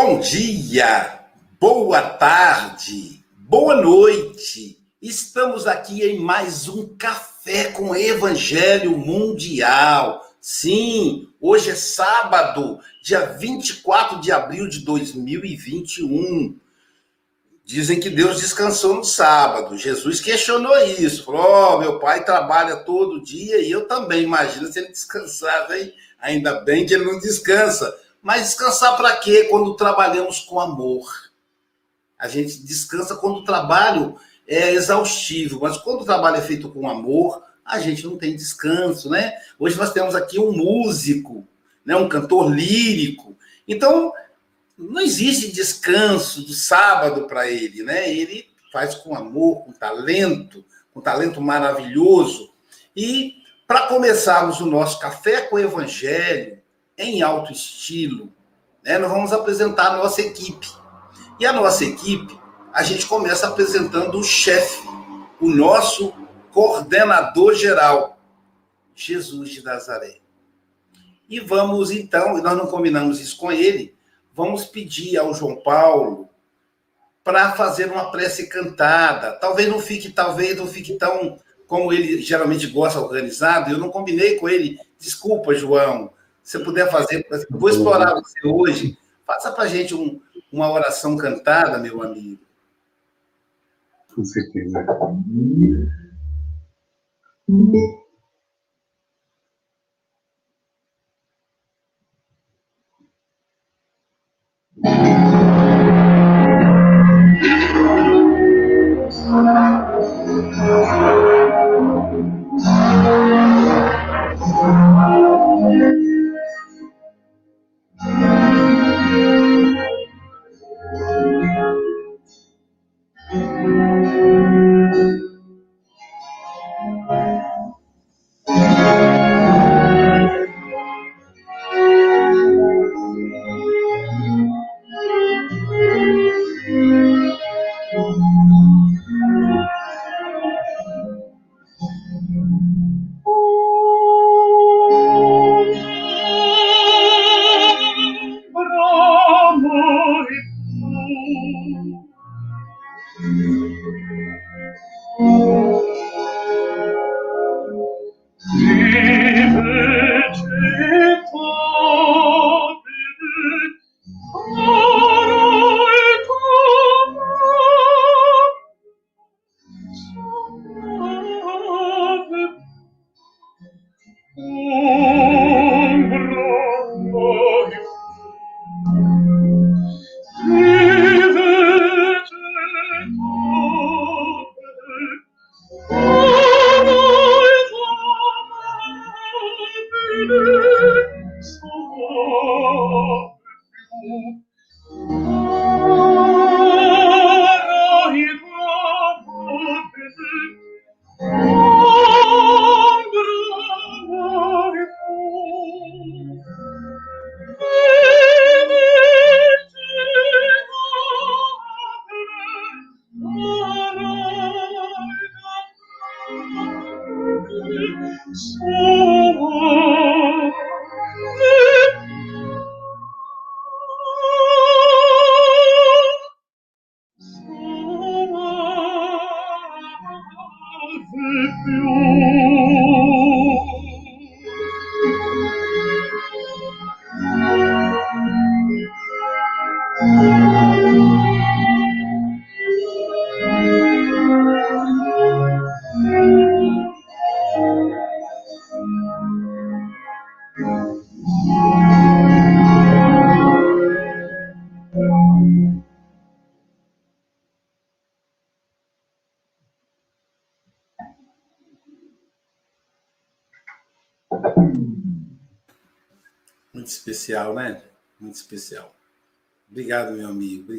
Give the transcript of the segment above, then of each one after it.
Bom dia, boa tarde, boa noite. Estamos aqui em mais um Café com Evangelho Mundial. Sim, hoje é sábado, dia 24 de abril de 2021. Dizem que Deus descansou no sábado. Jesus questionou isso. Falou: Ó, oh, meu pai trabalha todo dia e eu também. Imagina se ele descansasse, hein? Ainda bem que ele não descansa. Mas descansar para quê? Quando trabalhamos com amor. A gente descansa quando o trabalho é exaustivo, mas quando o trabalho é feito com amor, a gente não tem descanso, né? Hoje nós temos aqui um músico, né? um cantor lírico. Então, não existe descanso do sábado para ele, né? Ele faz com amor, com talento, com talento maravilhoso. E para começarmos o nosso café com o evangelho, em alto estilo, né, nós vamos apresentar a nossa equipe. E a nossa equipe, a gente começa apresentando o chefe, o nosso coordenador geral, Jesus de Nazaré. E vamos então, e nós não combinamos isso com ele, vamos pedir ao João Paulo para fazer uma prece cantada. Talvez não fique, talvez não fique tão como ele geralmente gosta organizado. Eu não combinei com ele. Desculpa, João você puder fazer, vou explorar você hoje, faça para gente um, uma oração cantada, meu amigo. Com certeza. especial,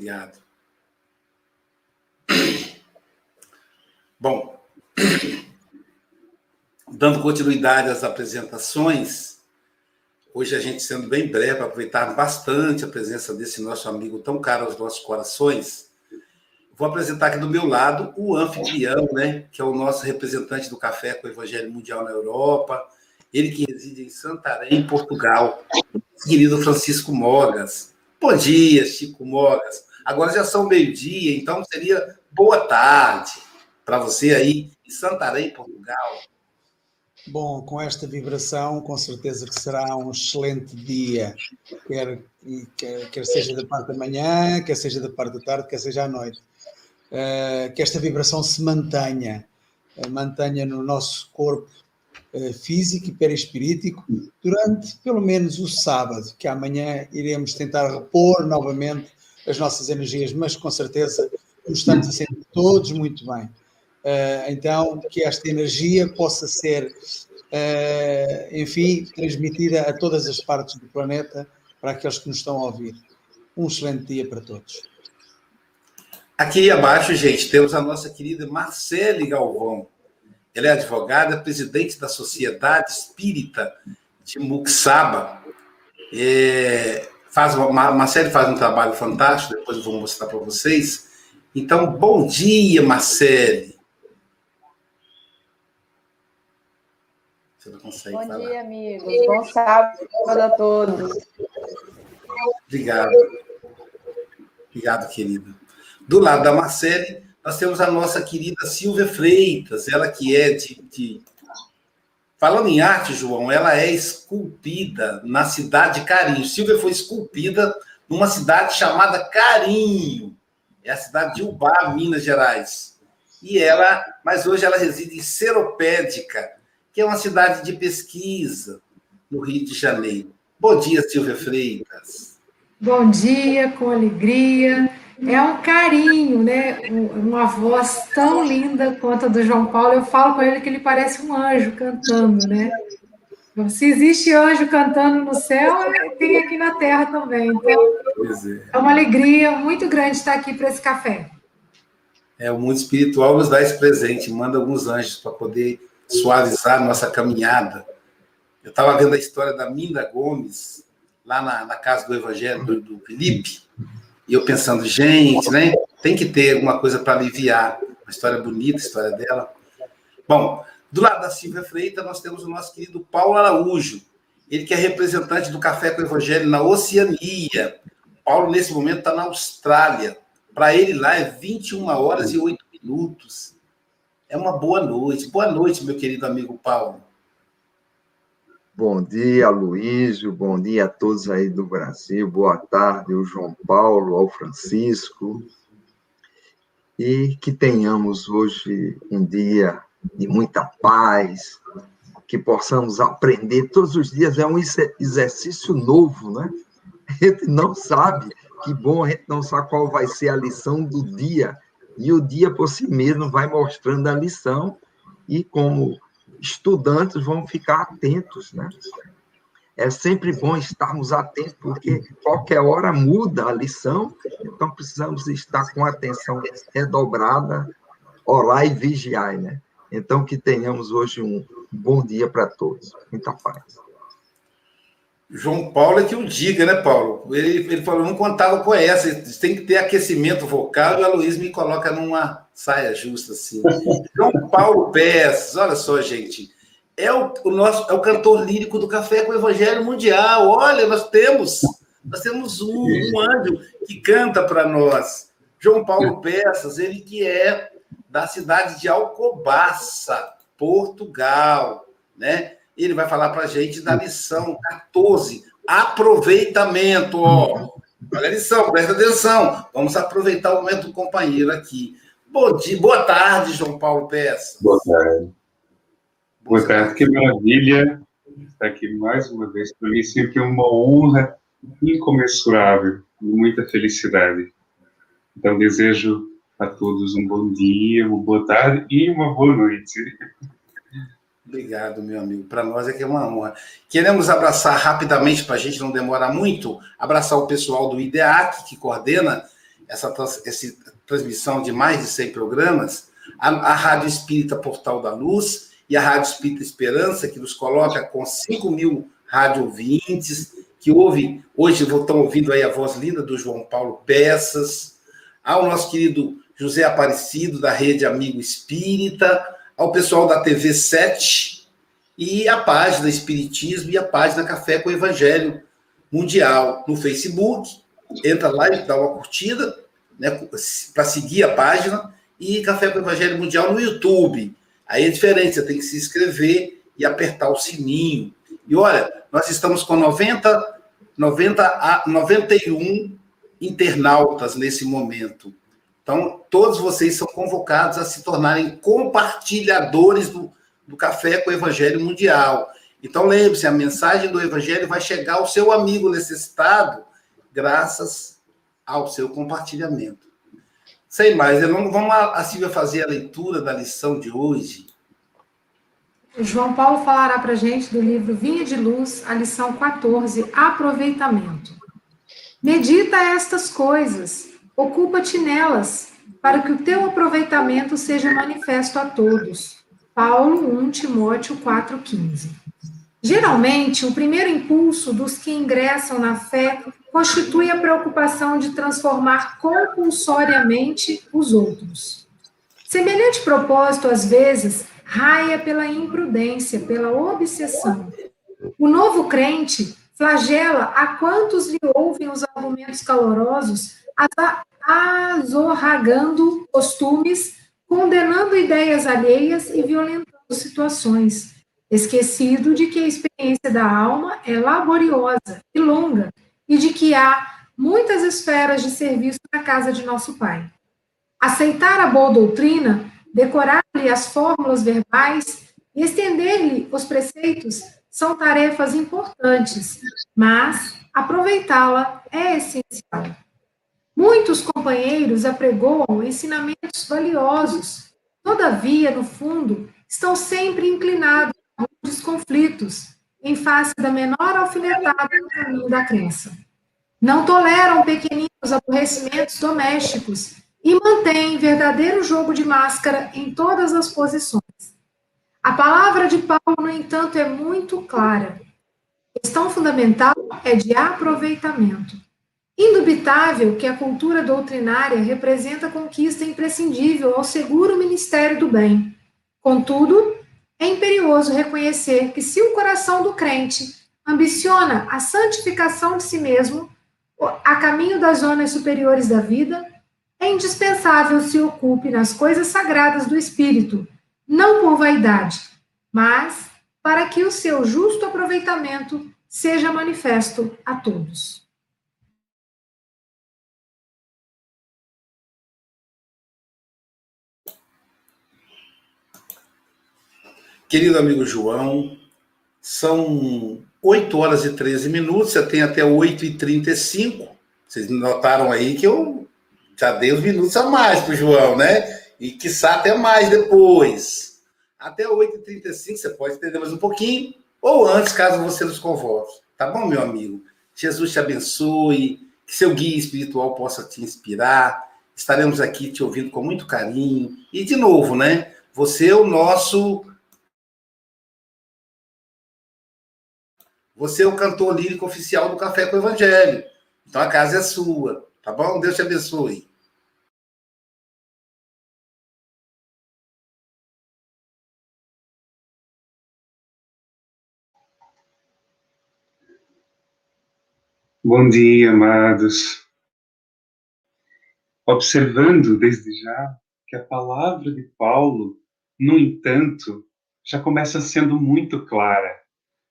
Obrigado. Bom, dando continuidade às apresentações, hoje a gente sendo bem breve, aproveitar bastante a presença desse nosso amigo tão caro aos nossos corações, vou apresentar aqui do meu lado o anfitrião, né, que é o nosso representante do Café com o Evangelho Mundial na Europa, ele que reside em Santarém, Portugal, querido Francisco Mogas. Bom dia, Chico Mogas. Agora já são meio-dia, então seria boa tarde para você aí em Santarém, Portugal. Bom, com esta vibração, com certeza que será um excelente dia, quer, quer, quer seja da parte da manhã, quer seja da parte da tarde, quer seja à noite. Uh, que esta vibração se mantenha, uh, mantenha no nosso corpo uh, físico e perispirítico durante pelo menos o sábado, que amanhã iremos tentar repor novamente as nossas energias, mas com certeza nos estamos a sentir todos muito bem. Uh, então, que esta energia possa ser, uh, enfim, transmitida a todas as partes do planeta para aqueles que nos estão a ouvir. Um excelente dia para todos. Aqui abaixo, gente, temos a nossa querida Marcele Galvão. Ela é advogada, presidente da Sociedade Espírita de Muxaba. É, faz uma, Marcele faz um trabalho fantástico, depois eu vou mostrar para vocês. Então, bom dia, Marcele. Você não consegue Bom falar. dia, amigos. Bom sábado a todos. Obrigado. Obrigado, querido. Do lado da Marcele, nós temos a nossa querida Silvia Freitas, ela que é de, de... Falando em arte, João, ela é esculpida na cidade de Carinho. Silvia foi esculpida numa cidade chamada Carinho. É a cidade de Ubá, Minas Gerais. E ela, mas hoje ela reside em Seropédica, que é uma cidade de pesquisa no Rio de Janeiro. Bom dia, Silvia Freitas. Bom dia, com alegria. É um carinho, né? Uma voz tão linda quanto a do João Paulo. Eu falo com ele que ele parece um anjo cantando, né? Se existe anjo cantando no céu, tem aqui na terra também. Então, é. é uma alegria muito grande estar aqui para esse café. É, o mundo espiritual nos dá esse presente, manda alguns anjos para poder suavizar nossa caminhada. Eu estava vendo a história da Minda Gomes, lá na, na casa do Evangelho, do, do, Felipe, e eu pensando, gente, né? Tem que ter alguma coisa para aliviar. Uma história bonita, a história dela. Bom, do lado da Silvia Freitas, nós temos o nosso querido Paulo Araújo, ele que é representante do Café com o Evangelho na Oceania. Paulo, nesse momento, está na Austrália. Para ele lá é 21 horas e 8 minutos. É uma boa noite. Boa noite, meu querido amigo Paulo. Bom dia, Luísio. Bom dia a todos aí do Brasil. Boa tarde, o João Paulo, ao Francisco. E que tenhamos hoje um dia de muita paz, que possamos aprender todos os dias. É um exercício novo, né? A gente não sabe, que bom, a gente não sabe qual vai ser a lição do dia e o dia por si mesmo vai mostrando a lição, e como estudantes vamos ficar atentos, né? É sempre bom estarmos atentos, porque qualquer hora muda a lição, então precisamos estar com atenção redobrada, orar e vigiar, né? Então, que tenhamos hoje um bom dia para todos. Muita paz. João Paulo é que o diga, né, Paulo? Ele, ele falou, não contava com essa, tem que ter aquecimento vocal e a Luiz me coloca numa saia justa, assim. João Paulo Peças, olha só, gente, é o, o, nosso, é o cantor lírico do Café com o Evangelho Mundial. Olha, nós temos, nós temos um, um anjo que canta para nós. João Paulo Peças, ele que é da cidade de Alcobaça, Portugal, né? Ele vai falar para a gente da lição 14, aproveitamento. Olha a lição, presta atenção. Vamos aproveitar o momento do companheiro aqui. Bom dia, boa tarde, João Paulo Peça. Boa tarde. Boa tarde, que maravilha estar aqui mais uma vez. Para mim, sempre é uma honra incomensurável e muita felicidade. Então, desejo a todos um bom dia, uma boa tarde e uma boa noite. Obrigado, meu amigo. Para nós é que é uma honra. Queremos abraçar rapidamente, para a gente não demorar muito, abraçar o pessoal do IDEAC, que coordena essa, essa transmissão de mais de 100 programas, a, a Rádio Espírita Portal da Luz e a Rádio Espírita Esperança, que nos coloca com 5 mil rádio ouvintes, que ouve, hoje estão ouvindo aí a voz linda do João Paulo Peças, ao nosso querido José Aparecido, da Rede Amigo Espírita, ao pessoal da TV 7 e a página Espiritismo e a página Café com Evangelho Mundial no Facebook entra lá e dá uma curtida, né, para seguir a página, e Café com Evangelho Mundial no YouTube. Aí é diferente, você tem que se inscrever e apertar o sininho. E olha, nós estamos com 90, 90 a 91 internautas nesse momento. Então, todos vocês são convocados a se tornarem compartilhadores do, do Café com o Evangelho Mundial. Então, lembre-se, a mensagem do Evangelho vai chegar ao seu amigo necessitado graças ao seu compartilhamento. Sem mais, vamos a Silvia fazer a leitura da lição de hoje. O João Paulo falará para a gente do livro Vinha de Luz, a lição 14, Aproveitamento. Medita estas coisas, ocupa-te nelas, para que o teu aproveitamento seja manifesto a todos. Paulo 1 Timóteo 4,15. Geralmente, o primeiro impulso dos que ingressam na fé constitui a preocupação de transformar compulsoriamente os outros. Semelhante propósito, às vezes, raia pela imprudência, pela obsessão. O novo crente flagela a quantos lhe ouvem os argumentos calorosos, azorragando costumes, condenando ideias alheias e violentando situações, esquecido de que a experiência da alma é laboriosa e longa e de que há muitas esferas de serviço na casa de nosso Pai. Aceitar a boa doutrina, decorar-lhe as fórmulas verbais e estender-lhe os preceitos são tarefas importantes, mas aproveitá-la é essencial. Muitos companheiros apregoam ensinamentos valiosos, todavia, no fundo, estão sempre inclinados a muitos conflitos, em face da menor alfinetada no caminho da crença. Não toleram pequeninos aborrecimentos domésticos e mantêm verdadeiro jogo de máscara em todas as posições. A palavra de Paulo, no entanto, é muito clara. A questão fundamental é de aproveitamento. Indubitável que a cultura doutrinária representa conquista imprescindível ao seguro ministério do bem. Contudo, é imperioso reconhecer que se o coração do crente ambiciona a santificação de si mesmo, a caminho das zonas superiores da vida, é indispensável se ocupe nas coisas sagradas do espírito, não por vaidade, mas para que o seu justo aproveitamento seja manifesto a todos. Querido amigo João, são 8 horas e 13 minutos, você tem até 8 e 35. Vocês notaram aí que eu já dei os minutos a mais para o João, né? E quiçá até mais depois. Até 8h35 você pode entender mais um pouquinho, ou antes, caso você nos convoque. Tá bom, meu amigo? Jesus te abençoe, que seu guia espiritual possa te inspirar. Estaremos aqui te ouvindo com muito carinho. E, de novo, né? Você é o nosso. Você é o cantor lírico oficial do Café com o Evangelho. Então a casa é sua. Tá bom? Deus te abençoe. Bom dia, amados. Observando desde já que a palavra de Paulo, no entanto, já começa sendo muito clara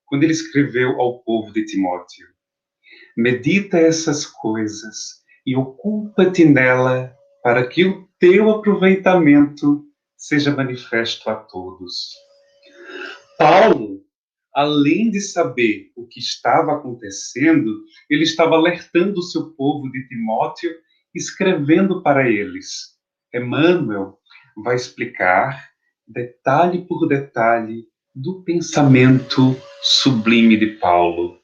quando ele escreveu ao povo de Timóteo: Medita essas coisas e ocupa-te nela para que o teu aproveitamento seja manifesto a todos. Paulo além de saber o que estava acontecendo, ele estava alertando o seu povo de Timóteo, escrevendo para eles. Emmanuel vai explicar, detalhe por detalhe, do pensamento sublime de Paulo.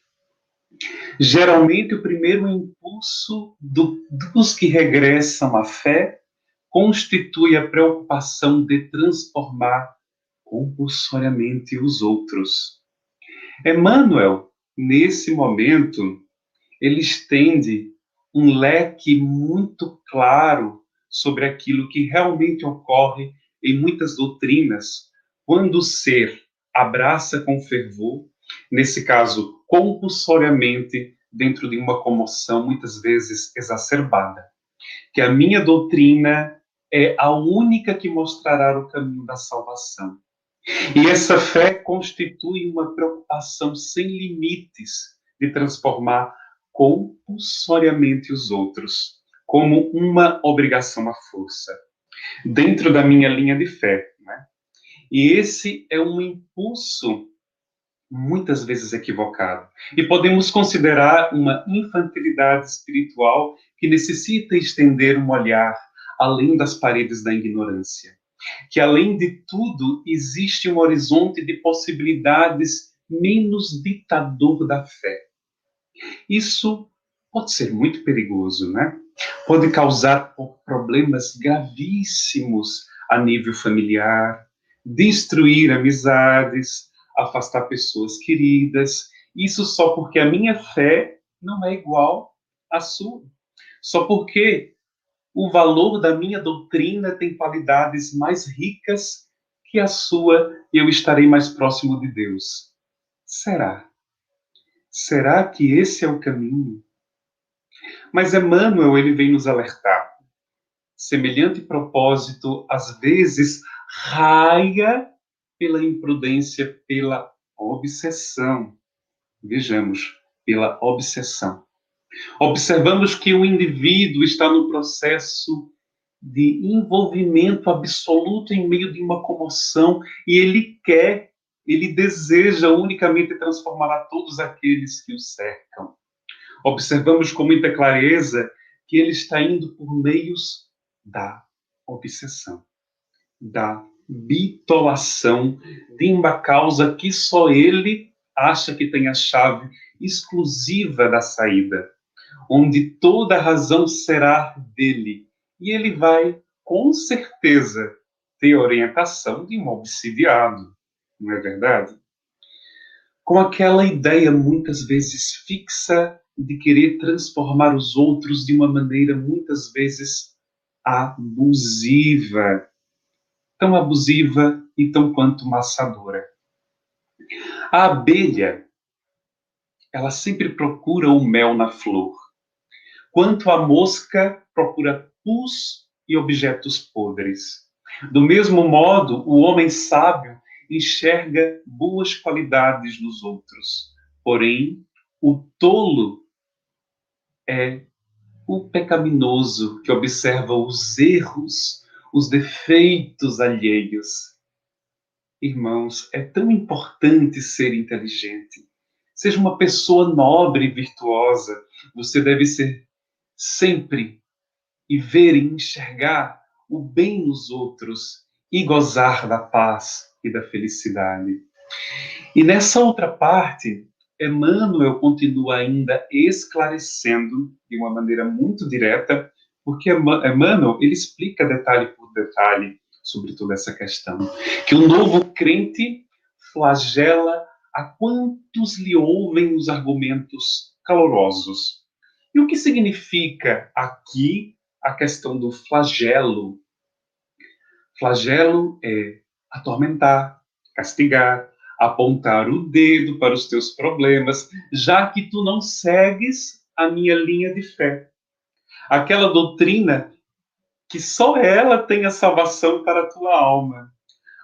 Geralmente, o primeiro impulso do, dos que regressam à fé constitui a preocupação de transformar compulsoriamente os outros. Emmanuel, nesse momento, ele estende um leque muito claro sobre aquilo que realmente ocorre em muitas doutrinas, quando o ser abraça com fervor, nesse caso, compulsoriamente, dentro de uma comoção muitas vezes exacerbada, que a minha doutrina é a única que mostrará o caminho da salvação. E essa fé constitui uma preocupação sem limites de transformar compulsoriamente os outros, como uma obrigação à força, dentro da minha linha de fé. E esse é um impulso muitas vezes equivocado. E podemos considerar uma infantilidade espiritual que necessita estender um olhar além das paredes da ignorância. Que, além de tudo, existe um horizonte de possibilidades menos ditador da fé. Isso pode ser muito perigoso, né? Pode causar problemas gravíssimos a nível familiar, destruir amizades, afastar pessoas queridas. Isso só porque a minha fé não é igual à sua. Só porque o valor da minha doutrina tem qualidades mais ricas que a sua e eu estarei mais próximo de Deus. Será? Será que esse é o caminho? Mas Emmanuel, ele vem nos alertar. Semelhante propósito, às vezes, raia pela imprudência, pela obsessão. Vejamos, pela obsessão. Observamos que o indivíduo está no processo de envolvimento absoluto em meio de uma comoção e ele quer, ele deseja unicamente transformar a todos aqueles que o cercam. Observamos com muita clareza que ele está indo por meios da obsessão, da bitolação de uma causa que só ele acha que tem a chave exclusiva da saída, onde toda a razão será dele. E ele vai, com certeza, ter orientação de um obsidiado, não é verdade? Com aquela ideia muitas vezes fixa de querer transformar os outros de uma maneira muitas vezes abusiva tão abusiva e tão quanto maçadora. A abelha, ela sempre procura o mel na flor, quanto a mosca procura pus e objetos podres. Do mesmo modo, o homem sábio enxerga boas qualidades nos outros, porém, o tolo é o pecaminoso que observa os erros os defeitos alheios. Irmãos, é tão importante ser inteligente. Seja uma pessoa nobre e virtuosa. Você deve ser sempre e ver e enxergar o bem nos outros e gozar da paz e da felicidade. E nessa outra parte, Emmanuel continua ainda esclarecendo de uma maneira muito direta porque Emmanuel, ele explica detalhe por detalhe sobre toda essa questão. Que o novo crente flagela a quantos lhe ouvem os argumentos calorosos. E o que significa aqui a questão do flagelo? Flagelo é atormentar, castigar, apontar o dedo para os teus problemas, já que tu não segues a minha linha de fé aquela doutrina que só ela tem a salvação para a tua alma,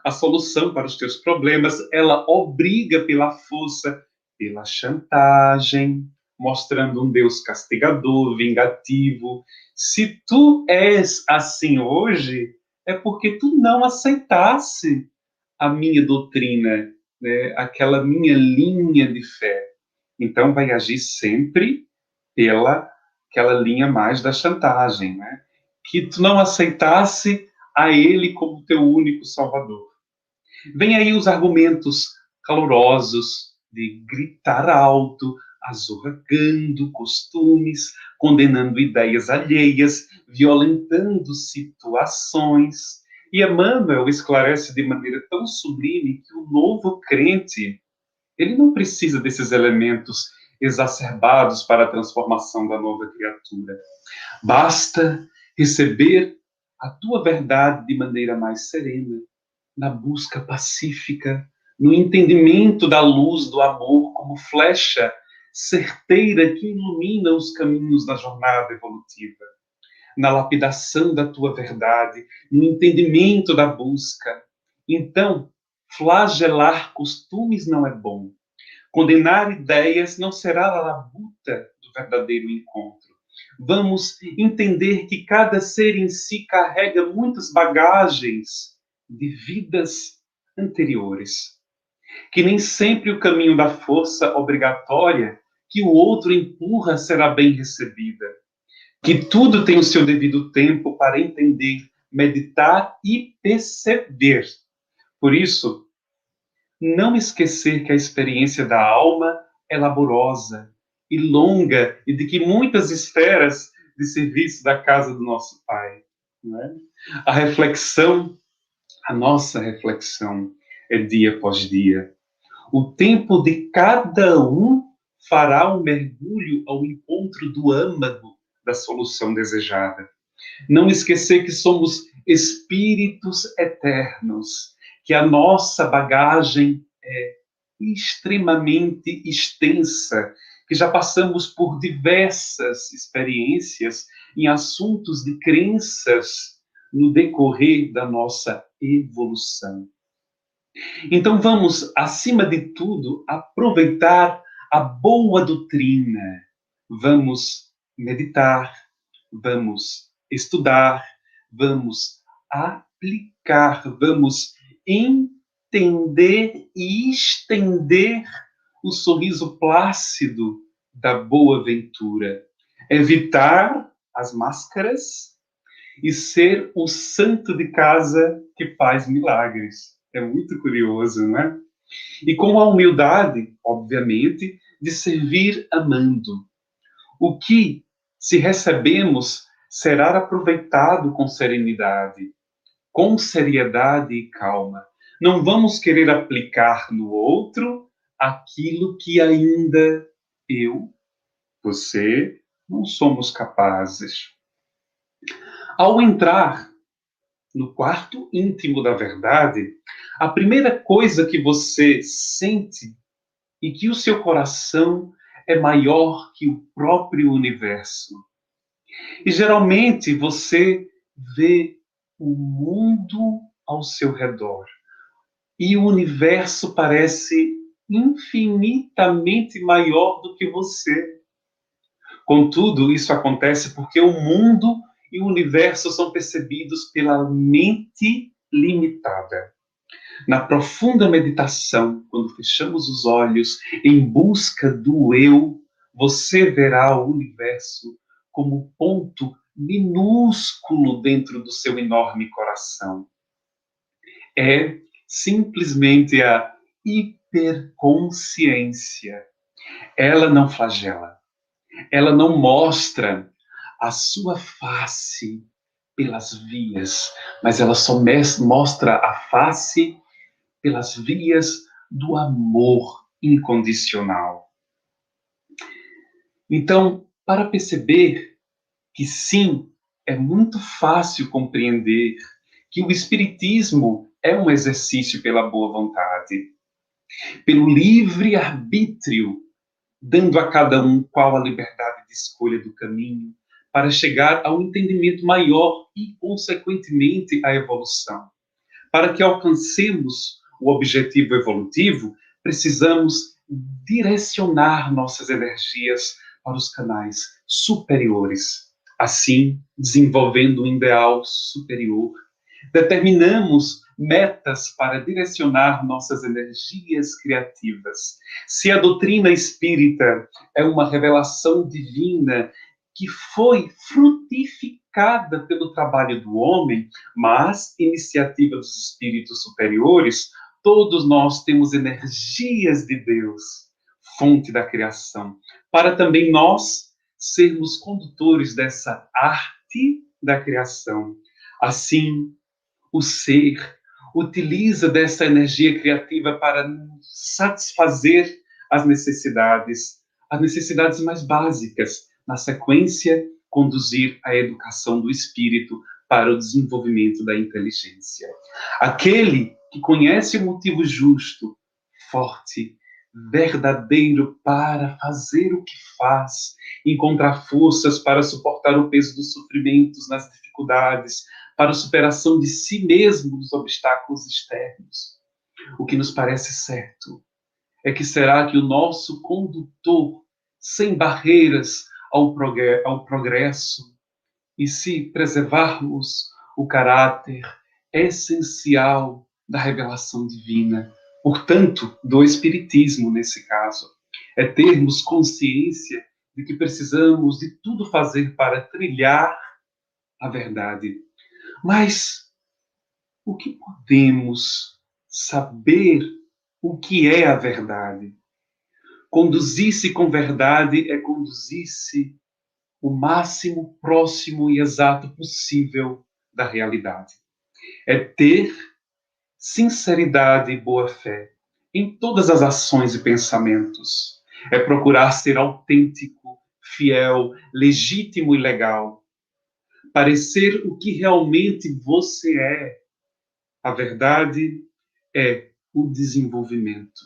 a solução para os teus problemas, ela obriga pela força, pela chantagem, mostrando um Deus castigador, vingativo. Se tu és assim hoje, é porque tu não aceitasse a minha doutrina, né? aquela minha linha de fé. Então vai agir sempre pela aquela linha mais da chantagem, né? Que tu não aceitasse a ele como teu único salvador. Vem aí os argumentos calorosos de gritar alto, azorragando costumes, condenando ideias alheias, violentando situações. E Emmanuel esclarece de maneira tão sublime que o novo crente, ele não precisa desses elementos exacerbados para a transformação da nova criatura. Basta receber a tua verdade de maneira mais serena, na busca pacífica, no entendimento da luz do amor como flecha certeira que ilumina os caminhos da jornada evolutiva, na lapidação da tua verdade, no entendimento da busca. Então, flagelar costumes não é bom. Condenar ideias não será a labuta do verdadeiro encontro. Vamos entender que cada ser em si carrega muitas bagagens de vidas anteriores. Que nem sempre o caminho da força obrigatória que o outro empurra será bem recebida. Que tudo tem o seu devido tempo para entender, meditar e perceber. Por isso, não esquecer que a experiência da alma é laborosa e longa e de que muitas esferas de serviço da casa do nosso Pai. É? A reflexão, a nossa reflexão, é dia após dia. O tempo de cada um fará um mergulho ao encontro do âmago da solução desejada. Não esquecer que somos espíritos eternos, que a nossa bagagem é extremamente extensa, que já passamos por diversas experiências em assuntos de crenças no decorrer da nossa evolução. Então vamos, acima de tudo, aproveitar a boa doutrina. Vamos meditar, vamos estudar, vamos aplicar, vamos entender e estender o sorriso plácido da boa ventura. Evitar as máscaras e ser o santo de casa que faz milagres. É muito curioso, não é? E com a humildade, obviamente, de servir amando. O que, se recebemos, será aproveitado com serenidade, com seriedade e calma. Não vamos querer aplicar no outro aquilo que ainda eu, você, não somos capazes. Ao entrar no quarto íntimo da verdade, a primeira coisa que você sente e que o seu coração é maior que o próprio universo. E geralmente você vê o mundo ao seu redor e o universo parece infinitamente maior do que você. Contudo, isso acontece porque o mundo e o universo são percebidos pela mente limitada. Na profunda meditação, quando fechamos os olhos em busca do eu, você verá o universo como ponto minúsculo dentro do seu enorme coração. É simplesmente a hiperconsciência. Ela não flagela. Ela não mostra a sua face pelas vias, mas ela só mostra a face pelas vias do amor incondicional. Então, para perceber que sim, é muito fácil compreender que o Espiritismo é um exercício pela boa vontade, pelo livre arbítrio, dando a cada um qual a liberdade de escolha do caminho, para chegar ao entendimento maior e, consequentemente, à evolução. Para que alcancemos o objetivo evolutivo, precisamos direcionar nossas energias para os canais superiores. Assim, desenvolvendo um ideal superior, determinamos metas para direcionar nossas energias criativas. Se a doutrina espírita é uma revelação divina que foi frutificada pelo trabalho do homem, mas iniciativa dos espíritos superiores, todos nós temos energias de Deus, fonte da criação, para também nós sermos condutores dessa arte da criação. Assim, o ser utiliza dessa energia criativa para satisfazer as necessidades, as necessidades mais básicas na sequência, conduzir a educação do espírito para o desenvolvimento da inteligência. Aquele que conhece o motivo justo, forte, verdadeiro para fazer o que faz, encontrar forças para suportar o peso dos sofrimentos nas dificuldades, para a superação de si mesmo nos obstáculos externos. O que nos parece certo é que será que o nosso condutor, sem barreiras ao progresso, e se preservarmos o caráter essencial da revelação divina, portanto, do Espiritismo nesse caso, é termos consciência de que precisamos de tudo fazer para trilhar a verdade. Mas o que podemos saber o que é a verdade? Conduzir-se com verdade é conduzir-se o máximo próximo e exato possível da realidade. É ter sinceridade e boa fé em todas as ações e pensamentos. É procurar ser autêntico, fiel, legítimo e legal. Parecer o que realmente você é. A verdade é o desenvolvimento.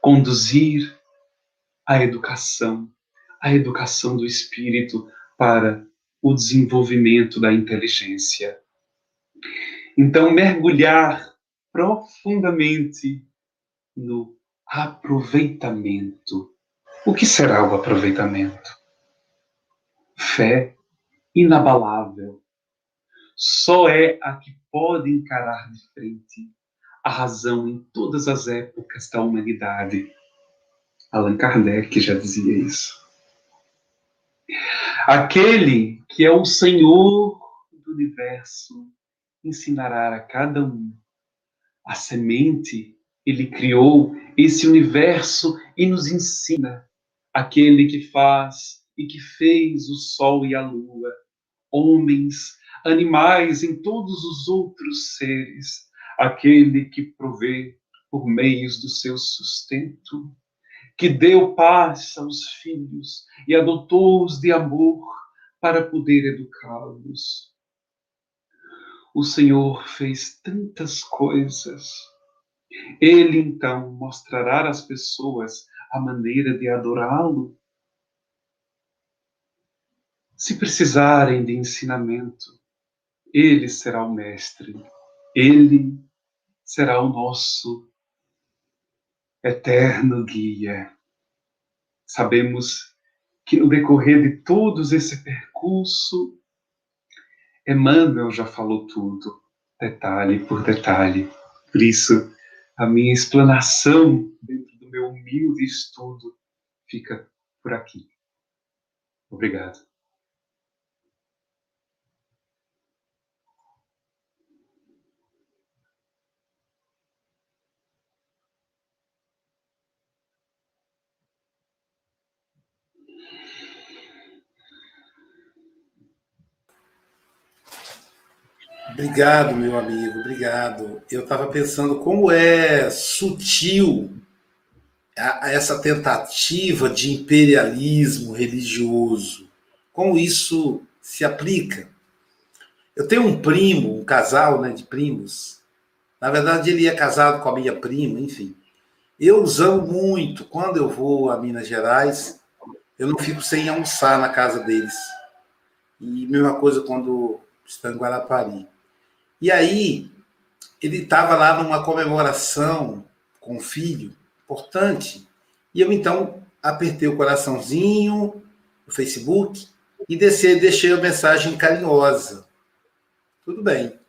Conduzir a educação, a educação do espírito para o desenvolvimento da inteligência. Então, mergulhar profundamente no aproveitamento. O que será o aproveitamento? Fé inabalável. Só é a que pode encarar de frente a razão em todas as épocas da humanidade. Allan Kardec já dizia isso. Aquele que é o Senhor do universo ensinará a cada um. A semente, ele criou esse universo e nos ensina. Aquele que faz e que fez o sol e a lua, homens, animais em todos os outros seres, aquele que provê por meios do seu sustento que deu paz aos filhos e adotou-os de amor para poder educá-los. O Senhor fez tantas coisas. Ele então mostrará às pessoas a maneira de adorá-lo. Se precisarem de ensinamento, ele será o mestre. Ele será o nosso eterno guia. Sabemos que no decorrer de todos esse percurso, Emmanuel já falou tudo, detalhe por detalhe. Por isso, a minha explanação dentro do meu humilde estudo fica por aqui. Obrigado. Obrigado, meu amigo, obrigado. Eu estava pensando como é sutil a, a essa tentativa de imperialismo religioso, como isso se aplica. Eu tenho um primo, um casal né, de primos. Na verdade, ele é casado com a minha prima, enfim. Eu os amo muito. Quando eu vou a Minas Gerais, eu não fico sem almoçar na casa deles. E mesma coisa quando estou em Guarapari. E aí, ele estava lá numa comemoração com o filho, importante, e eu então apertei o coraçãozinho no Facebook e deixei a mensagem carinhosa. Tudo bem.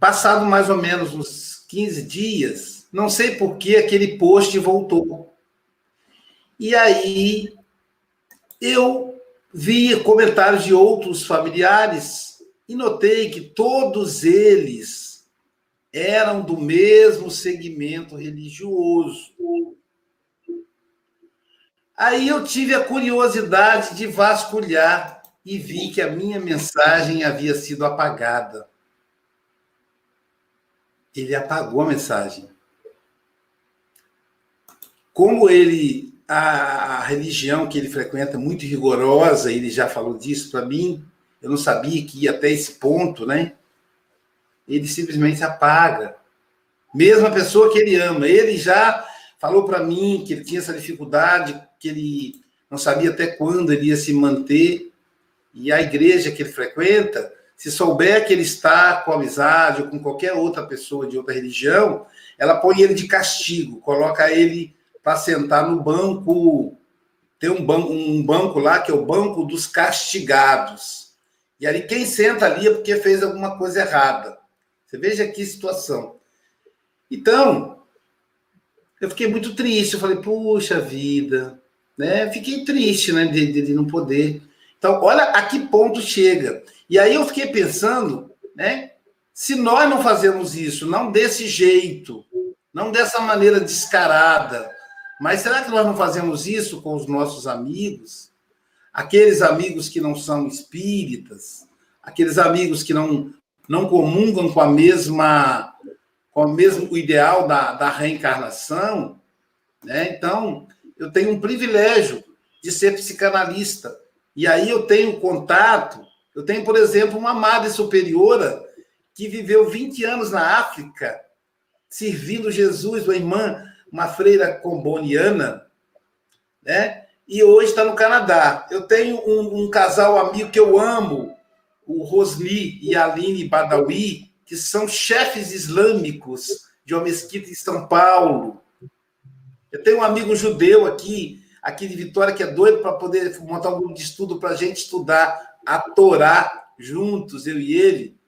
Passado mais ou menos uns 15 dias, não sei por que aquele post voltou. E aí eu vi comentários de outros familiares e notei que todos eles eram do mesmo segmento religioso. Aí eu tive a curiosidade de vasculhar e vi que a minha mensagem havia sido apagada. Ele apagou a mensagem. Como ele a, religião que ele frequenta é muito rigorosa, ele já falou disso para mim, eu não sabia que ia até esse ponto, né? Ele simplesmente apaga. Mesmo a pessoa que ele ama, ele já falou para mim que ele tinha essa dificuldade, que ele não sabia até quando ele ia se manter. E a igreja que ele frequenta, se souber que ele está com amizade ou com qualquer outra pessoa de outra religião, ela põe ele de castigo, coloca ele para sentar no banco. Tem um banco, um banco lá que é o banco dos castigados. E ali quem senta ali é porque fez alguma coisa errada. Você veja que situação. Então, eu fiquei muito triste. Eu falei, puxa vida, né? Fiquei triste, né, de, de, de não poder. Então, olha a que ponto chega. E aí eu fiquei pensando, né? Se nós não fazemos isso, não desse jeito, não dessa maneira descarada, mas será que nós não fazemos isso com os nossos amigos? Aqueles amigos que não são espíritas, aqueles amigos que não, não comungam com a mesma com o mesmo ideal da, da reencarnação, né? Então, eu tenho um privilégio de ser psicanalista. E aí eu tenho contato eu tenho, por exemplo, uma madre superiora que viveu 20 anos na África, servindo Jesus, uma irmã, uma freira comboniana, né? E hoje está no Canadá. Eu tenho um, um, casal amigo que eu amo, o Rosli e a Aline Badawi, que são chefes islâmicos de uma mesquita em São Paulo. Eu tenho um amigo judeu aqui, aqui de Vitória, que é doido para poder montar um grupo de estudo para a gente estudar a Torá juntos, eu e ele.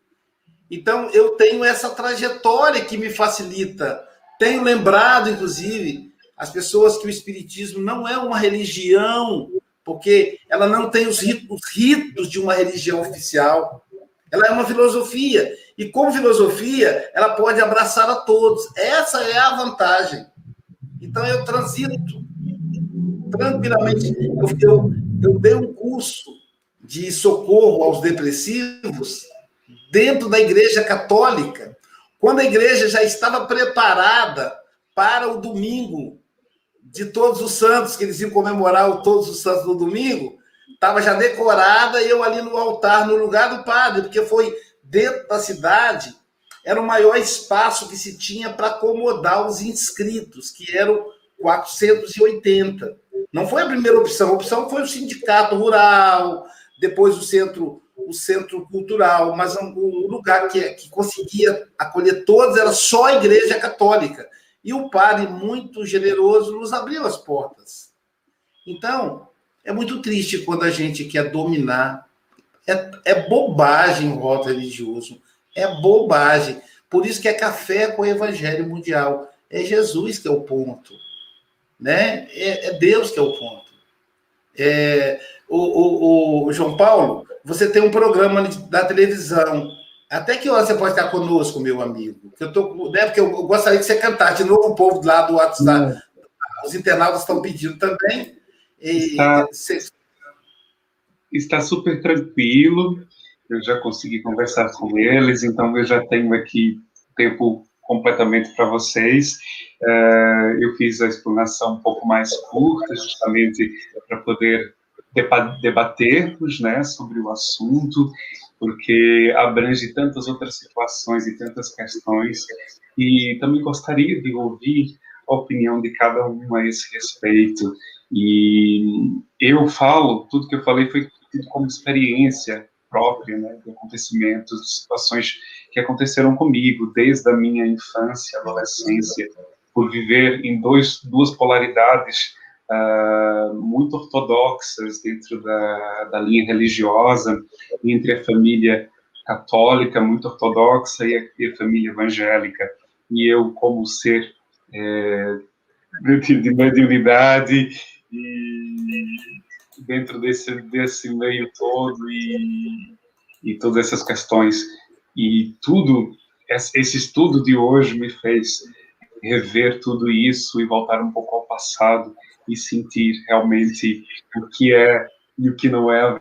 Então, eu tenho essa trajetória que me facilita. Tenho lembrado, inclusive, as pessoas que o Espiritismo não é uma religião, porque ela não tem os ritos, os ritos de uma religião oficial. Ela é uma filosofia. E, como filosofia, ela pode abraçar a todos. Essa é a vantagem. Então, eu transito tranquilamente. Eu, eu, eu dei um curso de socorro aos depressivos dentro da Igreja Católica, quando a igreja já estava preparada para o domingo de Todos os Santos, que eles iam comemorar o Todos os Santos no domingo, estava já decorada e eu ali no altar, no lugar do padre, porque foi dentro da cidade, era o maior espaço que se tinha para acomodar os inscritos, que eram 480. Não foi a primeira opção, a opção foi o sindicato rural, depois o centro o centro cultural, mas o lugar que, que conseguia acolher todos era só a Igreja Católica. E o padre, muito generoso, nos abriu as portas. Então, é muito triste quando a gente quer dominar. É, é bobagem o voto religioso. É bobagem. Por isso que é café com o evangelho mundial. É Jesus que é o ponto. Né? É, é Deus que é o ponto. É, o, o, o, João Paulo, você tem um programa da televisão. Até que hora você pode estar conosco, meu amigo? Eu tô, né, porque eu gostaria que você cantasse de novo o povo lá do WhatsApp. Os internautas estão pedindo também. Está, você... está super tranquilo. Eu já consegui conversar com eles, então eu já tenho aqui tempo completamente para vocês. Uh, eu fiz a explanação um pouco mais curta, justamente para poder debatermos né, sobre o assunto, porque abrange tantas outras situações e tantas questões, e também gostaria de ouvir a opinião de cada um a esse respeito. E eu falo, tudo que eu falei foi tido como experiência própria, né, de acontecimentos, de situações que aconteceram comigo desde a minha infância, adolescência, por viver em dois, duas polaridades uh, muito ortodoxas dentro da, da linha religiosa, entre a família católica muito ortodoxa e a, e a família evangélica. E eu, como ser é, de, de mediunidade e dentro desse, desse meio todo e, e todas essas questões. E tudo, esse estudo de hoje me fez rever tudo isso e voltar um pouco ao passado e sentir realmente o que é e o que não é a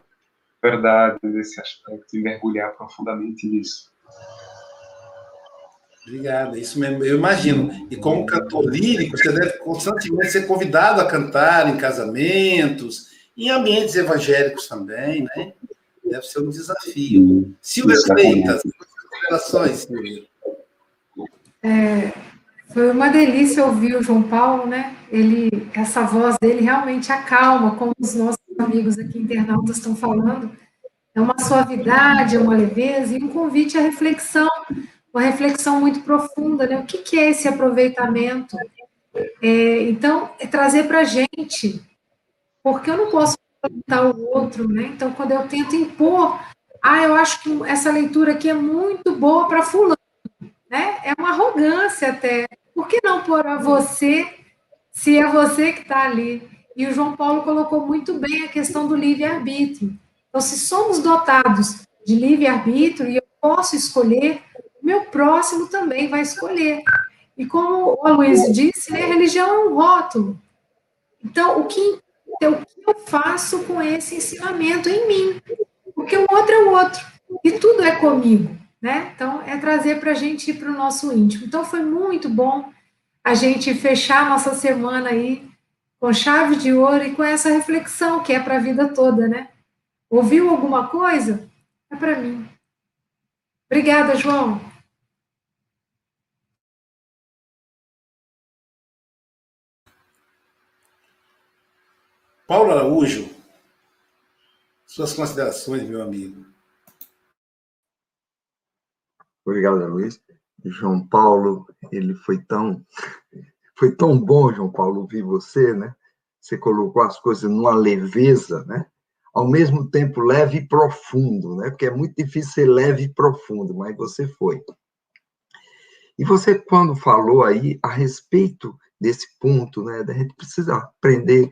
verdade nesse aspecto e mergulhar profundamente nisso. Obrigado, isso mesmo, eu imagino. E como cantor lírico, você deve constantemente ser convidado a cantar em casamentos, em ambientes evangélicos também, né? Deve ser um desafio. Silvia Freitas, considerações, Silvia. É, Foi uma delícia ouvir o João Paulo, né? Ele, essa voz dele realmente acalma, como os nossos amigos aqui internautas estão falando. É uma suavidade, é uma leveza e um convite à reflexão, uma reflexão muito profunda, né? O que, que é esse aproveitamento? É, então, é trazer para a gente, porque eu não posso aproveitar o outro, né? Então, quando eu tento impor, ah, eu acho que essa leitura aqui é muito boa para fulano, né? É uma arrogância até. Por que não pôr a você, se é você que está ali? E o João Paulo colocou muito bem a questão do livre-arbítrio. Então, se somos dotados de livre-arbítrio e eu posso escolher, meu próximo também vai escolher. E como o Aloysio disse, né, a religião é um rótulo. Então, o que, o que eu faço com esse ensinamento em mim? Porque o outro é o outro. E tudo é comigo. Né? Então, é trazer para a gente para o nosso íntimo. Então, foi muito bom a gente fechar a nossa semana aí com chave de ouro e com essa reflexão que é para a vida toda, né? Ouviu alguma coisa? É para mim. Obrigada, João. Paulo Araújo, suas considerações, meu amigo. Obrigado, Luiz. João Paulo, ele foi tão foi tão bom, João Paulo, ouvir você, né? Você colocou as coisas numa leveza, né? ao mesmo tempo leve e profundo, né? Porque é muito difícil ser leve e profundo, mas você foi. E você, quando falou aí a respeito desse ponto, né? Da gente precisa aprender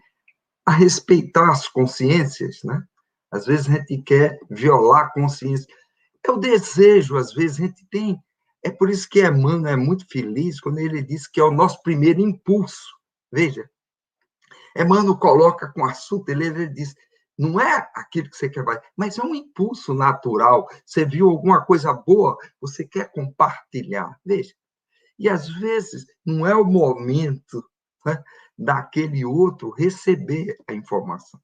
a respeitar as consciências, né? Às vezes a gente quer violar a consciência. É o desejo, às vezes a gente tem. É por isso que Emmanuel é muito feliz quando ele diz que é o nosso primeiro impulso. Veja, Emmanuel coloca com assunto, ele, ele diz, não é aquilo que você quer fazer, mas é um impulso natural. Você viu alguma coisa boa, você quer compartilhar. Veja. E às vezes não é o momento né, daquele outro receber a informação.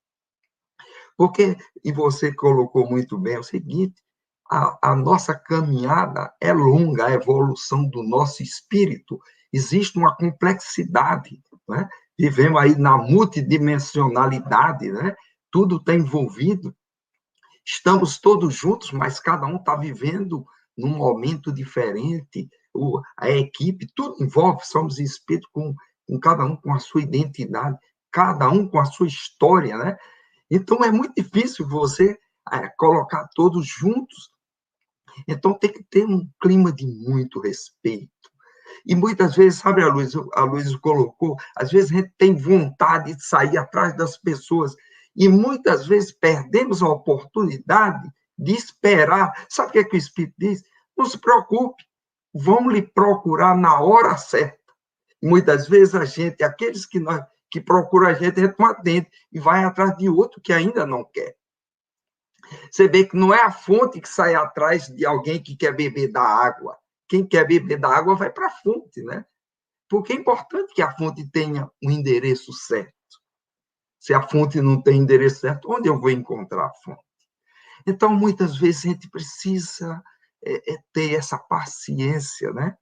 Porque, e você colocou muito bem, é o seguinte: a, a nossa caminhada é longa, a evolução do nosso espírito. Existe uma complexidade. Né? Vivemos aí na multidimensionalidade, né? tudo está envolvido. Estamos todos juntos, mas cada um está vivendo num momento diferente. O, a equipe, tudo envolve, somos espíritos com, com cada um com a sua identidade, cada um com a sua história, né? Então é muito difícil você é, colocar todos juntos. Então tem que ter um clima de muito respeito. E muitas vezes, sabe, a Luiz, a Luiz colocou, às vezes a gente tem vontade de sair atrás das pessoas e muitas vezes perdemos a oportunidade de esperar. Sabe o que, é que o Espírito diz? Não se preocupe, vão lhe procurar na hora certa. E muitas vezes a gente, aqueles que, nós, que procuram a gente, a gente não atende e vai atrás de outro que ainda não quer. Você vê que não é a fonte que sai atrás de alguém que quer beber da água. Quem quer beber da água vai para a fonte, né? Porque é importante que a fonte tenha um endereço certo. Se a fonte não tem endereço certo, onde eu vou encontrar a fonte? Então, muitas vezes a gente precisa é, é ter essa paciência, né?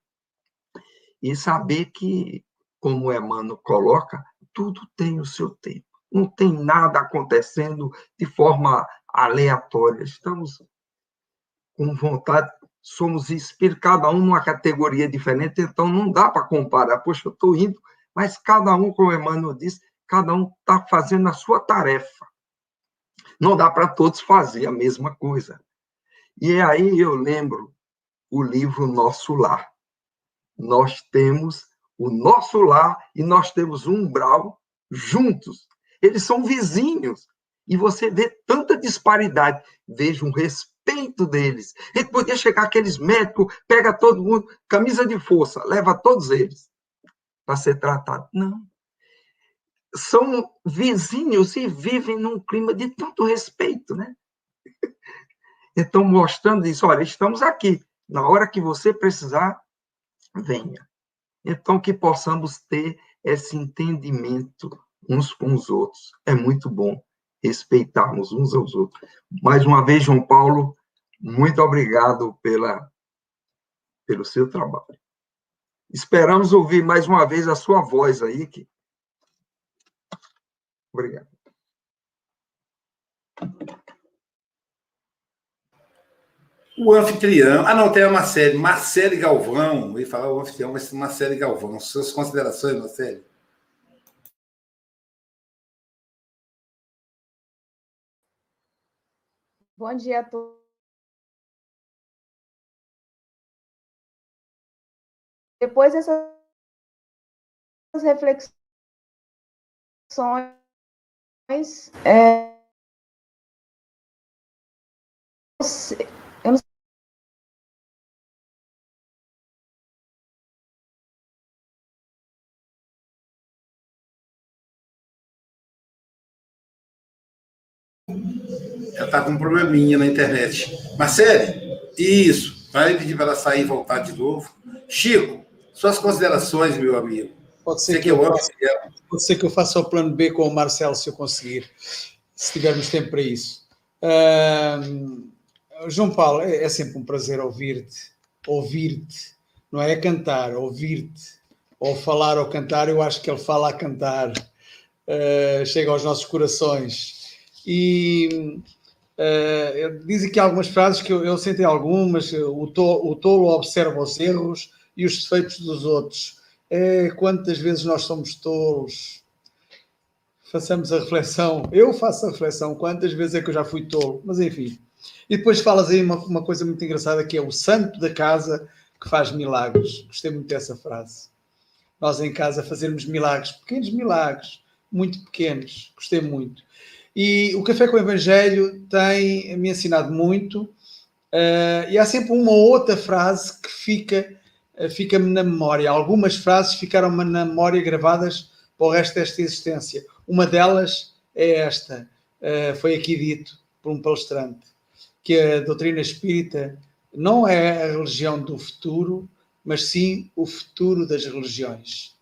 E saber que, como o Emmanuel coloca, tudo tem o seu tempo. Não tem nada acontecendo de forma aleatória. Estamos com vontade, somos espíritos, cada um numa categoria diferente, então não dá para comparar. Poxa, eu estou indo, mas cada um, como Emmanuel disse, cada um está fazendo a sua tarefa. Não dá para todos fazer a mesma coisa. E aí eu lembro o livro Nosso Lar. Nós temos o nosso lar e nós temos um umbral juntos. Eles são vizinhos. E você vê tanta disparidade. Veja um respeito deles. Ele podia chegar aqueles médicos, pega todo mundo, camisa de força, leva todos eles para ser tratado. Não são vizinhos e vivem num clima de tanto respeito, né? Então, mostrando isso, olha, estamos aqui. Na hora que você precisar, venha. Então, que possamos ter esse entendimento uns com os outros. É muito bom respeitarmos uns aos outros. Mais uma vez, João Paulo, muito obrigado pela, pelo seu trabalho. Esperamos ouvir mais uma vez a sua voz aí. Que... Obrigado. O anfitrião. Ah, não, tem a Marcele. Marcele Galvão. Eu ia falar o anfitrião, mas Marcele Galvão. Suas considerações, Marcele? Bom dia a todos. Depois dessas reflexões, é, Ela está com um probleminha na internet. Marcele, isso. Vai pedir para ela sair e voltar de novo. Chico, suas considerações, meu amigo. Pode ser, que, eu, faça, pode ser que eu faça o plano B com o Marcelo, se eu conseguir, se tivermos tempo para isso. Uh, João Paulo, é, é, sempre um prazer ouvir-te, ouvir-te, não é, é cantar, ouvir-te, ou falar ou cantar, eu acho que ele fala a cantar, uh, chega aos nossos corações. E uh, diz aqui algumas frases que eu, eu senti algumas, o, to, o tolo observa os erros e os defeitos dos outros é, quantas vezes nós somos tolos? Façamos a reflexão. Eu faço a reflexão. Quantas vezes é que eu já fui tolo? Mas enfim. E depois falas aí uma, uma coisa muito engraçada que é o santo da casa que faz milagres. Gostei muito dessa frase. Nós em casa fazermos milagres, pequenos milagres, muito pequenos. Gostei muito. E o Café com o Evangelho tem me ensinado muito. Uh, e há sempre uma outra frase que fica eh, fica-me na memória. Algumas frases ficaram-me na memória gravadas para o resto desta existência. Uma delas é esta, eh, foi aqui dito por um palestrante, que a doutrina espírita não é a religião do futuro, mas sim o futuro das religiões.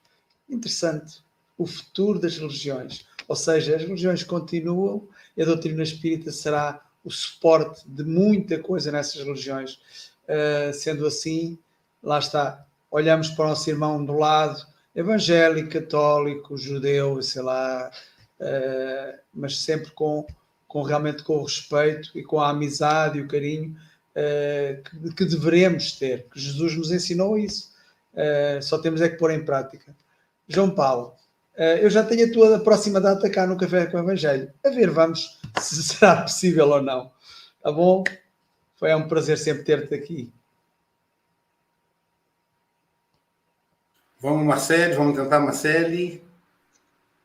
Interessante. O futuro das religiões. Ou seja, as religiões continuam e a doutrina espírita será o suporte de muita coisa nessas religiões. Uh, sendo assim, lá está, olhamos para o nosso irmão do lado, evangélico, católico, judeu, sei lá, uh, mas sempre com, com realmente com o respeito e com a amizade e o carinho uh, que, que, devemos ter, que Jesus nos ensinou isso. Só temos é que pôr em prática. João Paulo, eu já tenho a tua próxima data cá no Café com o Evangelho. A ver, vamos se será possível ou não. Tá bom? Foi um prazer sempre ter-te aqui. Vamos, Marcele, vamos tentar, Marcele.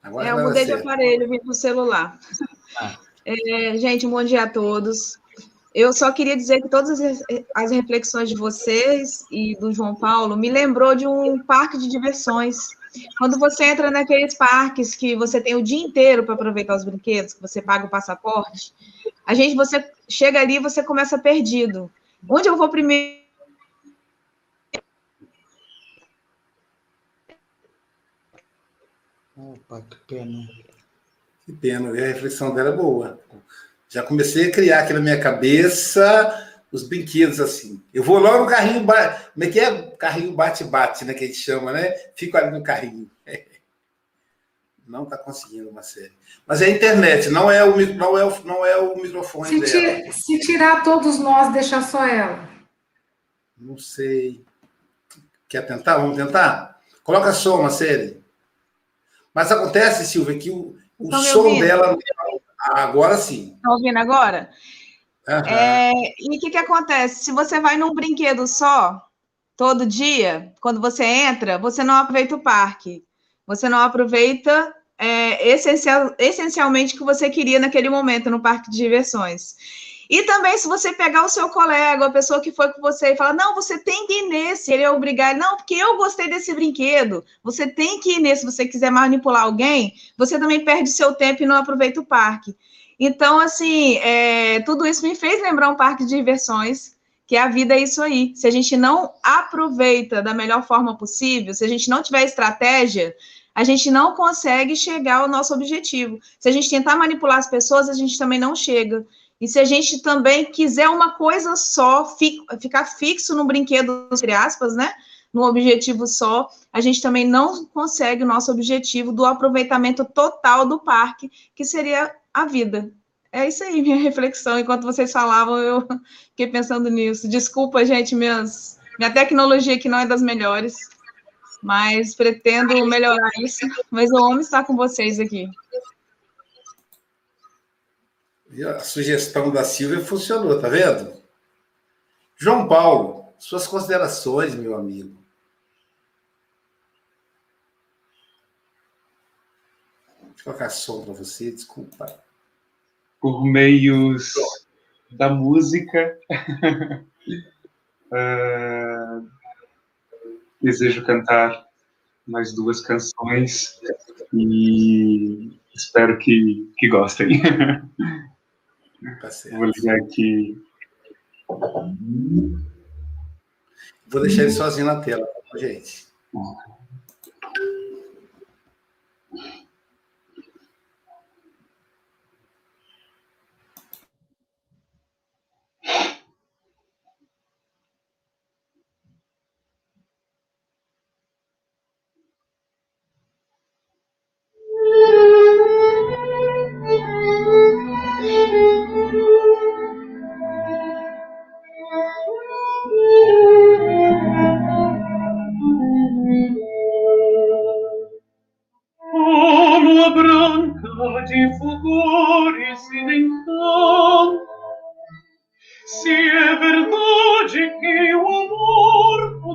Agora é, eu mudei de aparelho, vim para o celular. Ah. É, gente, um bom dia a todos. Eu só queria dizer que todas as, as reflexões de vocês e do João Paulo me lembrou de um parque de diversões. Quando você entra naqueles parques que você tem o dia inteiro para aproveitar os brinquedos, que você paga o passaporte, a gente, você chega ali e você começa perdido. Onde eu vou primeiro? Opa, que pena. Que pena, a reflexão dela é boa. Já comecei a criar aqui na minha cabeça os brinquedos assim. Eu vou logo no carrinho, como é que é? Carrinho bate-bate, né? Que a gente chama, né? Fico ali no carrinho. Não está conseguindo uma série. Mas é a internet, não é o, não é o, não é o microfone se dela. Tira, se tirar todos nós, deixar só ela. Não sei. Quer tentar? Vamos tentar? Coloca só uma série. Mas acontece, Silvia, que o, o som dela. Agora sim. Estão ouvindo agora? Uhum. É, e o que, que acontece? Se você vai num brinquedo só, todo dia, quando você entra, você não aproveita o parque. Você não aproveita é, essencial, essencialmente o que você queria naquele momento no parque de diversões. E também, se você pegar o seu colega, a pessoa que foi com você, e falar, não, você tem que ir nesse, ele é obrigar, não, porque eu gostei desse brinquedo, você tem que ir nesse, se você quiser manipular alguém, você também perde seu tempo e não aproveita o parque. Então, assim, é, tudo isso me fez lembrar um parque de diversões, que a vida é isso aí. Se a gente não aproveita da melhor forma possível, se a gente não tiver estratégia, a gente não consegue chegar ao nosso objetivo. Se a gente tentar manipular as pessoas, a gente também não chega. E se a gente também quiser uma coisa só, ficar fixo no brinquedo, entre aspas, né? Num objetivo só, a gente também não consegue o nosso objetivo do aproveitamento total do parque, que seria a vida. É isso aí, minha reflexão. Enquanto vocês falavam, eu fiquei pensando nisso. Desculpa, gente, minhas, minha tecnologia aqui não é das melhores, mas pretendo melhorar isso. Mas o homem está com vocês aqui. A sugestão da Silvia funcionou, tá vendo? João Paulo, suas considerações, meu amigo. Deixa eu colocar som para você, desculpa. Por meios da música, uh, desejo cantar mais duas canções e espero que, que gostem. Tá Vou ligar aqui. Vou deixar ele sozinho na tela, tá, gente.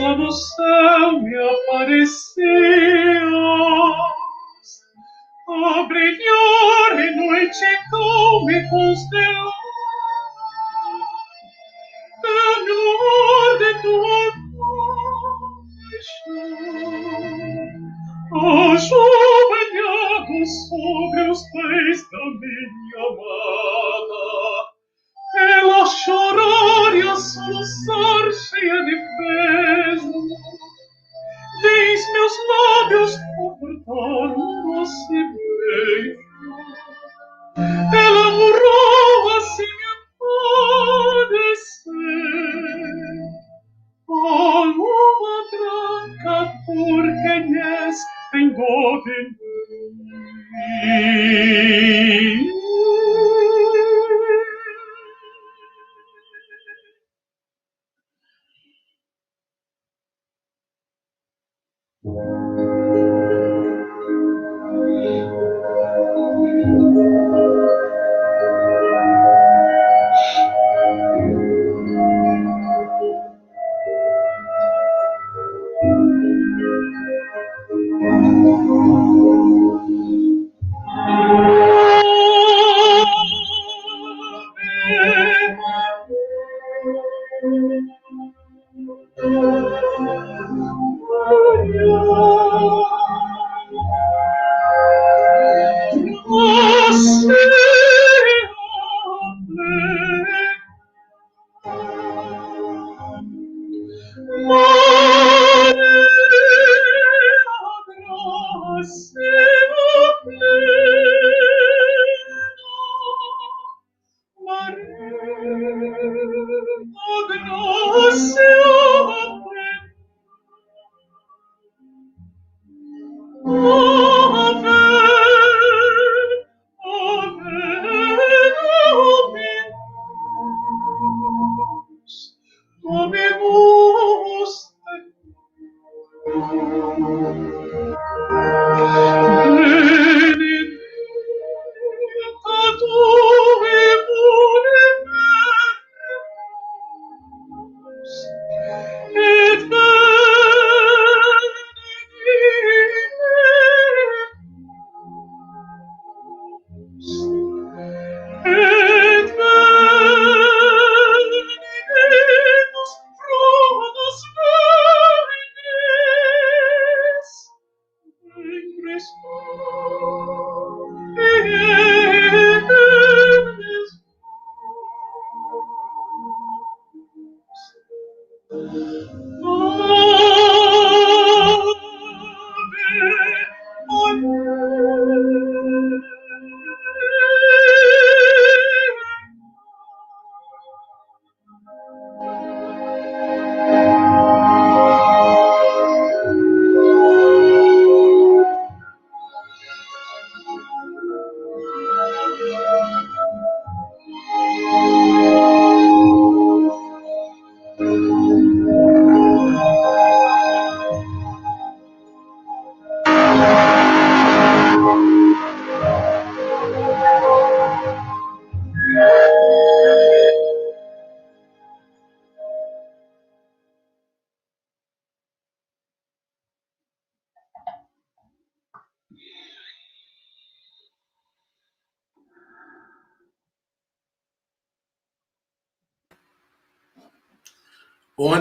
anos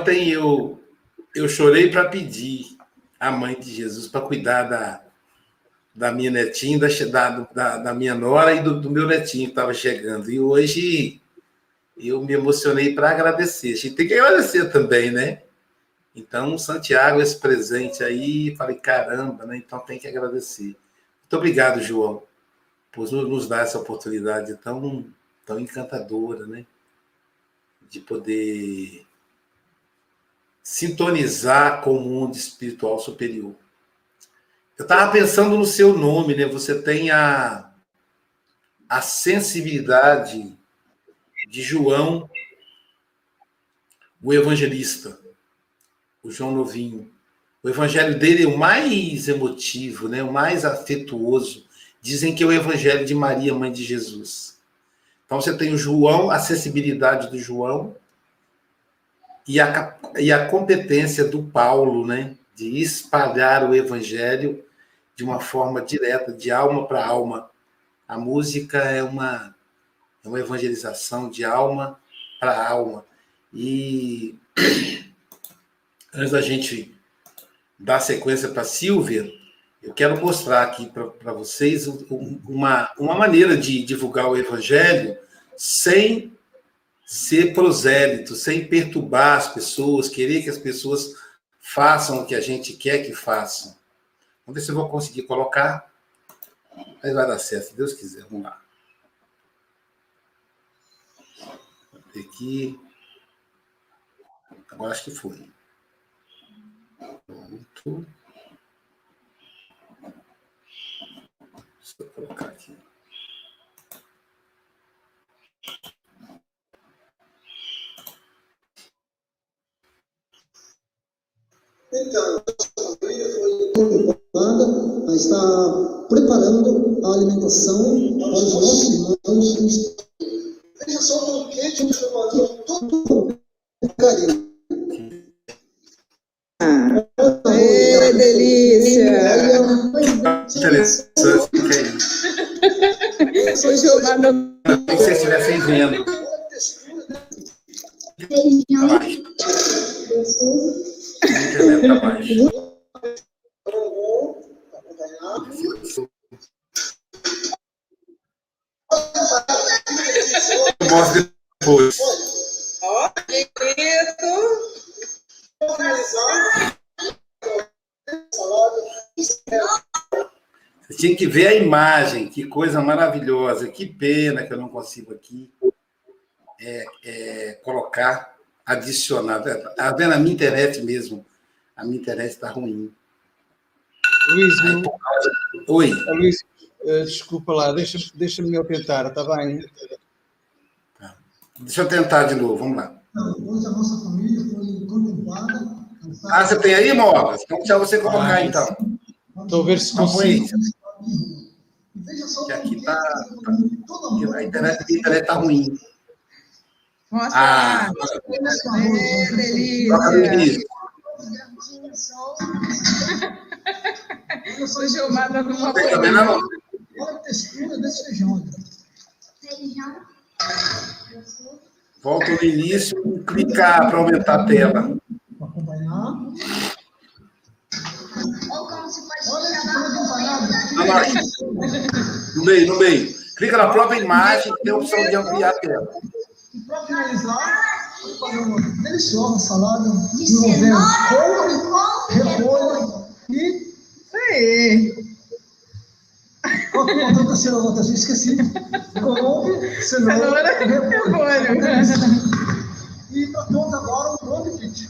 Ontem eu, eu chorei para pedir a mãe de Jesus para cuidar da, da minha netinha, da, da, da minha nora e do, do meu netinho que estava chegando. E hoje eu me emocionei para agradecer. A gente tem que agradecer também, né? Então, Santiago, esse presente aí, falei, caramba, né? Então tem que agradecer. Muito obrigado, João, por nos dar essa oportunidade tão, tão encantadora, né? De poder sintonizar com o mundo espiritual superior. Eu estava pensando no seu nome, né? Você tem a, a sensibilidade de João, o evangelista o João Novinho. O evangelho dele é o mais emotivo, né? o mais afetuoso. Dizem que é o evangelho de Maria, mãe de Jesus. Então você tem o João, a acessibilidade do João e a, e a competência do Paulo, né? De espalhar o evangelho de uma forma direta, de alma para alma. A música é uma, é uma evangelização de alma para alma. E antes da gente dar sequência para Silvia, eu quero mostrar aqui para vocês uma, uma maneira de divulgar o Evangelho sem ser prosélito, sem perturbar as pessoas, querer que as pessoas façam o que a gente quer que façam. Vamos ver se eu vou conseguir colocar. Mas vai dar certo, se Deus quiser. Vamos lá. Aqui. Agora acho que foi. Pronto. Deixa eu colocar aqui. Então, a família foi contemplada a estar preparando a alimentação para os nossos irmãos. Veja só o banquete, todo carinho. Ai, delícia! Interessante que é. O Giovanna. Se vocês estivessem vendo. Internet tá lindo! Você tinha que ver a imagem, que coisa maravilhosa. Que pena que eu não consigo aqui é, é, colocar, adicionar. Está vendo a minha internet mesmo? A minha internet está ruim. Luís, Aí, por causa- Oi. oh, Luís eh, desculpa lá, deixa- deixa-me eu tentar, está bem? Deixa eu tentar de novo, vamos lá. Hoje a nossa família foi contemplada. Ah, você tem aí, Mogas? Então deixa você colocar, então. Estou a ver se põe consigo. E veja só que aqui tá- porque amor. A internet, a internet tá ruim. Mostra Ah, lá. No delícia! só O Gilmar dando uma Você também não? Olha a textura desse feijão. Volta no início e clicar para aumentar a tela. Acompanhar. Olha. No meio, no meio. Clica na própria imagem e tem a opção de ampliar a tela. E para finalizar, vou fazer uma deliciosa salada envolvendo couve, repolho e. Aí. Qual que é o outra cenoura? Eu esqueci. Couve, cenoura, e repolho. E está pronto agora um bom apetite.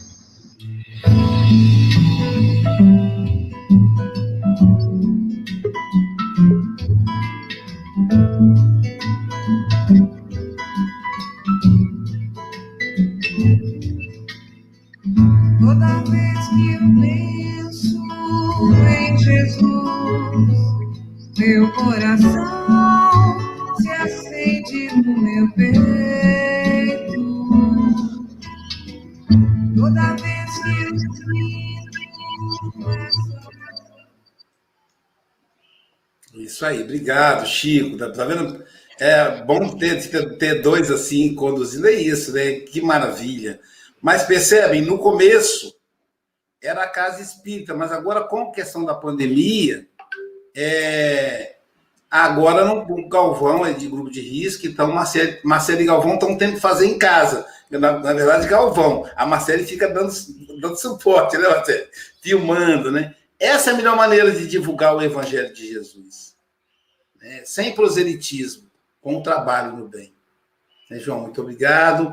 Meu coração se acende no meu peito. Toda vez que eu sinto Isso aí, obrigado, Chico. Tá, tá vendo? É bom ter, ter dois assim conduzindo, é isso, né? Que maravilha. Mas percebem, no começo era a casa espírita, mas agora com a questão da pandemia, é, agora no, Galvão é de grupo de risco, então Marcelo, Marcelo e Galvão estão tendo que fazer em casa. Na, na verdade, Galvão. A Marcele fica dando, dando suporte, né, Marcelo? Filmando, né? Essa é a melhor maneira de divulgar o Evangelho de Jesus. Né? Sem proselitismo, com o trabalho no bem. Né, João, muito obrigado.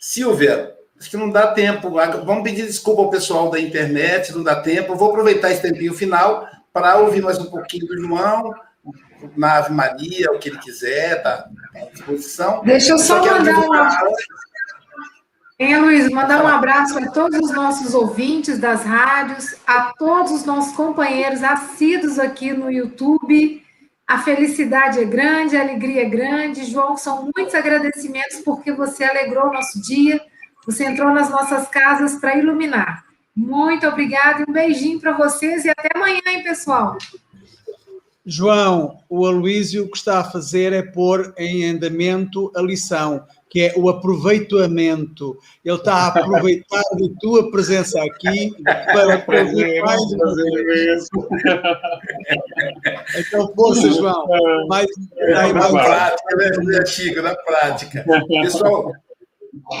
Silvia, acho que não dá tempo. Vamos pedir desculpa ao pessoal da internet, não dá tempo. Eu vou aproveitar esse tempinho final para ouvir mais um pouquinho do João, na Ave Maria, o que ele quiser, tá à disposição. Deixa eu só, só mandar divulgar... uma. Hein, Luiz, mandar um abraço a todos os nossos ouvintes das rádios, a todos os nossos companheiros assíduos aqui no YouTube. A felicidade é grande, a alegria é grande. João, são muitos agradecimentos porque você alegrou o nosso dia, você entrou nas nossas casas para iluminar. Muito obrigada e um beijinho para vocês e até amanhã, hein, pessoal? João, o Aloísio o que está a fazer é pôr em andamento a lição, que é o aproveitamento. Ele está a aproveitar de tua presença aqui para fazer mais uma vez. Então, força, João. Mais, Na mais, prática, né, Chico? Na prática. Pessoal,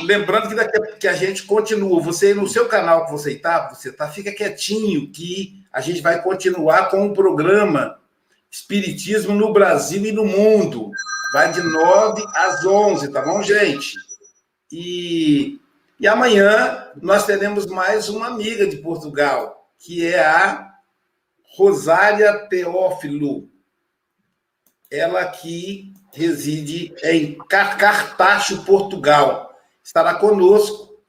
lembrando que, daqui, a- que a gente continua. Você, no seu canal que você está, você tá, fica quietinho, que a gente vai continuar com o programa Espiritismo no Brasil e no Mundo. Vai de 9 às 11, tá bom, gente? E, e amanhã nós teremos mais uma amiga de Portugal, que é a Rosália Teófilo. Ela que reside em Car- Cartacho, Portugal. Estará conosco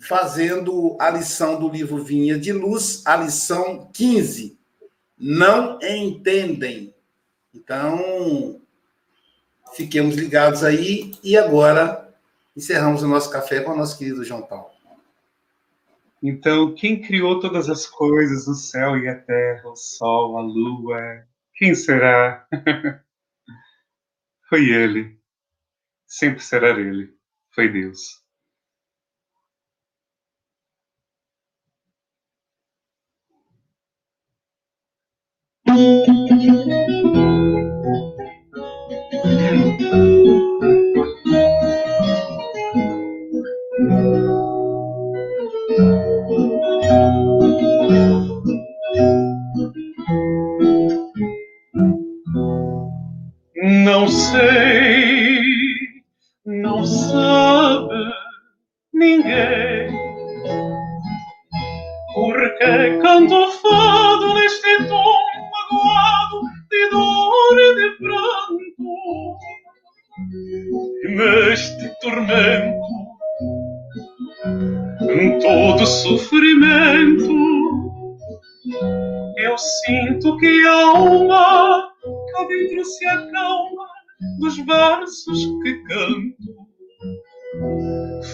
fazendo a lição do livro Vinha de Luz, a lição 15. Não entendem. Então, fiquemos ligados aí. E agora, encerramos o nosso café com o nosso querido João Paulo. Então, quem criou todas as coisas, o céu e a terra, o sol, a lua? Quem será? Foi ele. Sempre será ele. Foi Deus. Não sei, não sabe ninguém. Porque canto todo sofrimento eu sinto que a alma cá dentro se acalma dos versos que canto.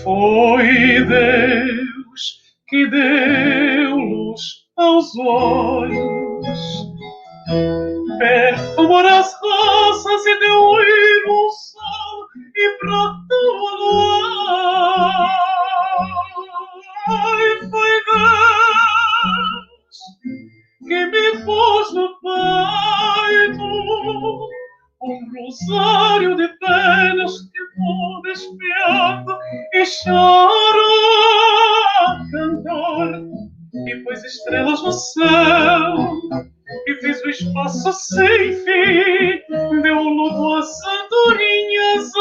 Foi Deus que deu luz aos olhos, perfumou as rosas e deu ir o sol e brotou a lua. Ai, foi Deus que me pôs no peito um rosário de penas que vou despeando e choro a cantar. E pôs estrelas no céu e fez o espaço sem fim. Deu luto às andorinhas